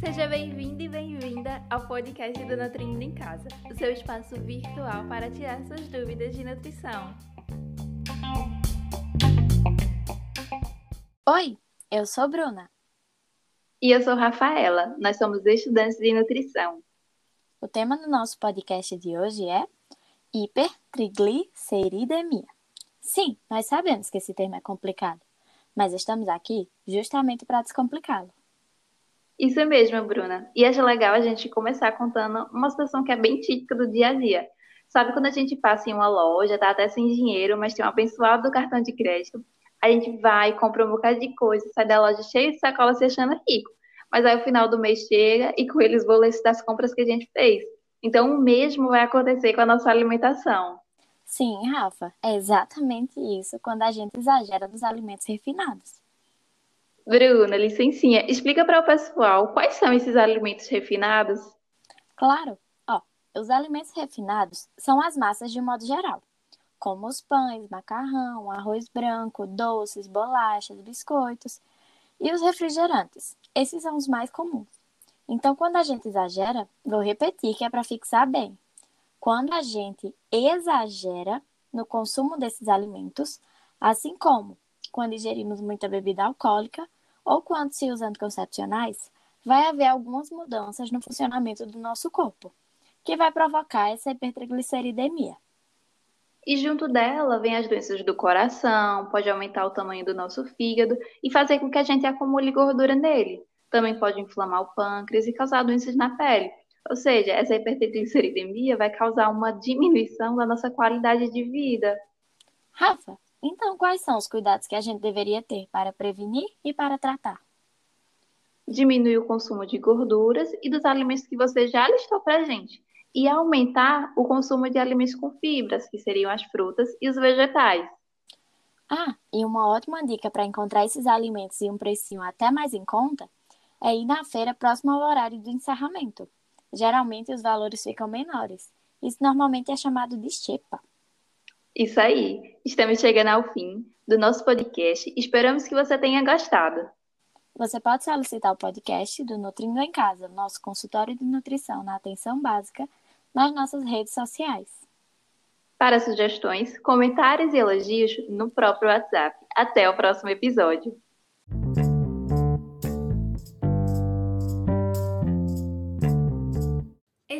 Seja bem-vindo e bem-vinda ao podcast do Nutrindo em Casa, o seu espaço virtual para tirar suas dúvidas de nutrição. Oi, eu sou Bruna. E eu sou Rafaela. Nós somos estudantes de nutrição. O tema do nosso podcast de hoje é hipertrigliceridemia. Sim, nós sabemos que esse termo é complicado, mas estamos aqui justamente para descomplicá-lo. Isso mesmo, Bruna. E acho legal a gente começar contando uma situação que é bem típica do dia a dia. Sabe quando a gente passa em uma loja, tá até sem dinheiro, mas tem um abençoado do cartão de crédito, a gente vai, compra um bocado de coisa, sai da loja cheia de sacola se achando rico. Mas aí o final do mês chega e com eles boletos das compras que a gente fez. Então o mesmo vai acontecer com a nossa alimentação. Sim, Rafa, é exatamente isso quando a gente exagera nos alimentos refinados. Bruna, licencinha, explica para o pessoal quais são esses alimentos refinados? Claro, ó, os alimentos refinados são as massas de modo geral como os pães, macarrão, arroz branco, doces, bolachas, biscoitos e os refrigerantes. Esses são os mais comuns. Então, quando a gente exagera, vou repetir que é para fixar bem. Quando a gente exagera no consumo desses alimentos, assim como quando ingerimos muita bebida alcoólica ou quando se usa anticoncepcionais, vai haver algumas mudanças no funcionamento do nosso corpo, que vai provocar essa hipertrigliceridemia. E junto dela vem as doenças do coração, pode aumentar o tamanho do nosso fígado e fazer com que a gente acumule gordura nele. Também pode inflamar o pâncreas e causar doenças na pele. Ou seja, essa hipertrigliceridemia vai causar uma diminuição da nossa qualidade de vida. Rafa, então quais são os cuidados que a gente deveria ter para prevenir e para tratar? Diminuir o consumo de gorduras e dos alimentos que você já listou para gente e aumentar o consumo de alimentos com fibras, que seriam as frutas e os vegetais. Ah, e uma ótima dica para encontrar esses alimentos e um precinho até mais em conta é ir na feira próximo ao horário do encerramento. Geralmente os valores ficam menores. Isso normalmente é chamado de xepa. Isso aí. Estamos chegando ao fim do nosso podcast. Esperamos que você tenha gostado. Você pode solicitar o podcast do Nutrindo em Casa, nosso consultório de nutrição na atenção básica, nas nossas redes sociais. Para sugestões, comentários e elogios no próprio WhatsApp. Até o próximo episódio.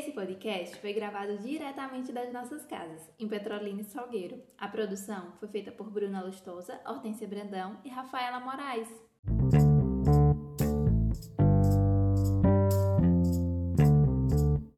Esse podcast foi gravado diretamente das nossas casas, em Petrolina e Salgueiro. A produção foi feita por Bruna Lustosa, Hortência Brandão e Rafaela Moraes.